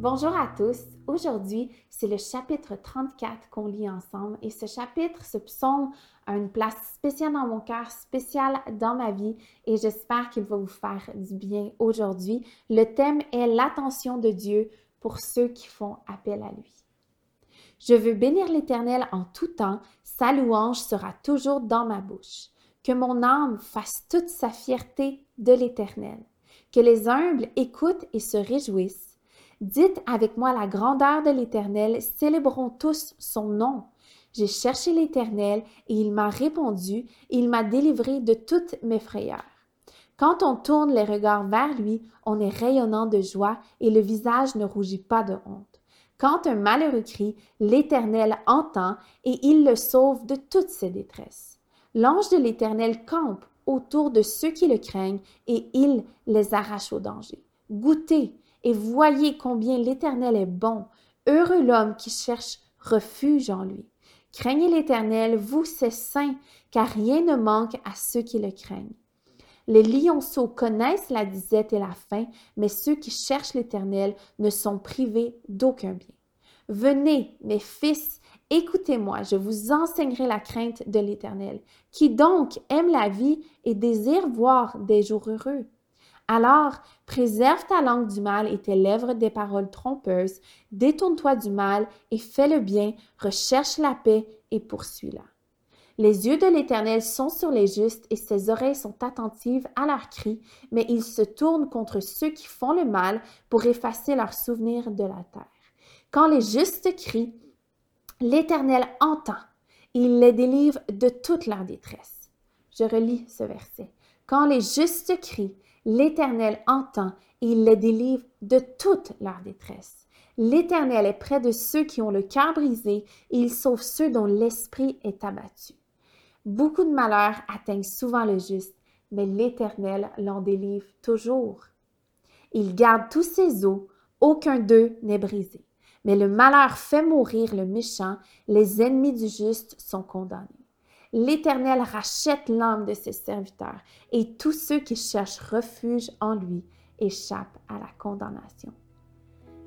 Bonjour à tous. Aujourd'hui, c'est le chapitre 34 qu'on lit ensemble et ce chapitre, ce psaume a une place spéciale dans mon cœur, spéciale dans ma vie et j'espère qu'il va vous faire du bien aujourd'hui. Le thème est l'attention de Dieu pour ceux qui font appel à lui. Je veux bénir l'Éternel en tout temps, sa louange sera toujours dans ma bouche. Que mon âme fasse toute sa fierté de l'Éternel. Que les humbles écoutent et se réjouissent Dites avec moi la grandeur de l'Éternel, célébrons tous son nom. J'ai cherché l'Éternel et il m'a répondu, il m'a délivré de toutes mes frayeurs. Quand on tourne les regards vers lui, on est rayonnant de joie et le visage ne rougit pas de honte. Quand un malheureux crie, l'Éternel entend et il le sauve de toutes ses détresses. L'ange de l'Éternel campe autour de ceux qui le craignent et il les arrache au danger. Goûtez et voyez combien l'Éternel est bon. Heureux l'homme qui cherche refuge en lui. Craignez l'Éternel, vous ses saints, car rien ne manque à ceux qui le craignent. Les lionceaux connaissent la disette et la faim, mais ceux qui cherchent l'Éternel ne sont privés d'aucun bien. Venez, mes fils, écoutez-moi, je vous enseignerai la crainte de l'Éternel. Qui donc aime la vie et désire voir des jours heureux? Alors, préserve ta langue du mal et tes lèvres des paroles trompeuses. Détourne-toi du mal et fais le bien. Recherche la paix et poursuis-la. Les yeux de l'Éternel sont sur les justes et ses oreilles sont attentives à leurs cris, mais il se tourne contre ceux qui font le mal pour effacer leurs souvenirs de la terre. Quand les justes crient, l'Éternel entend et il les délivre de toute leur détresse. Je relis ce verset. Quand les justes crient, L'Éternel entend et il les délivre de toute leur détresse. L'Éternel est près de ceux qui ont le cœur brisé et il sauve ceux dont l'esprit est abattu. Beaucoup de malheurs atteignent souvent le juste, mais l'Éternel l'en délivre toujours. Il garde tous ses os, aucun d'eux n'est brisé. Mais le malheur fait mourir le méchant, les ennemis du juste sont condamnés. L'Éternel rachète l'âme de ses serviteurs, et tous ceux qui cherchent refuge en lui échappent à la condamnation.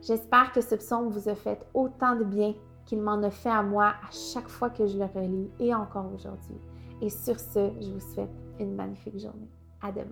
J'espère que ce psaume vous a fait autant de bien qu'il m'en a fait à moi à chaque fois que je le relis et encore aujourd'hui. Et sur ce, je vous souhaite une magnifique journée. À demain.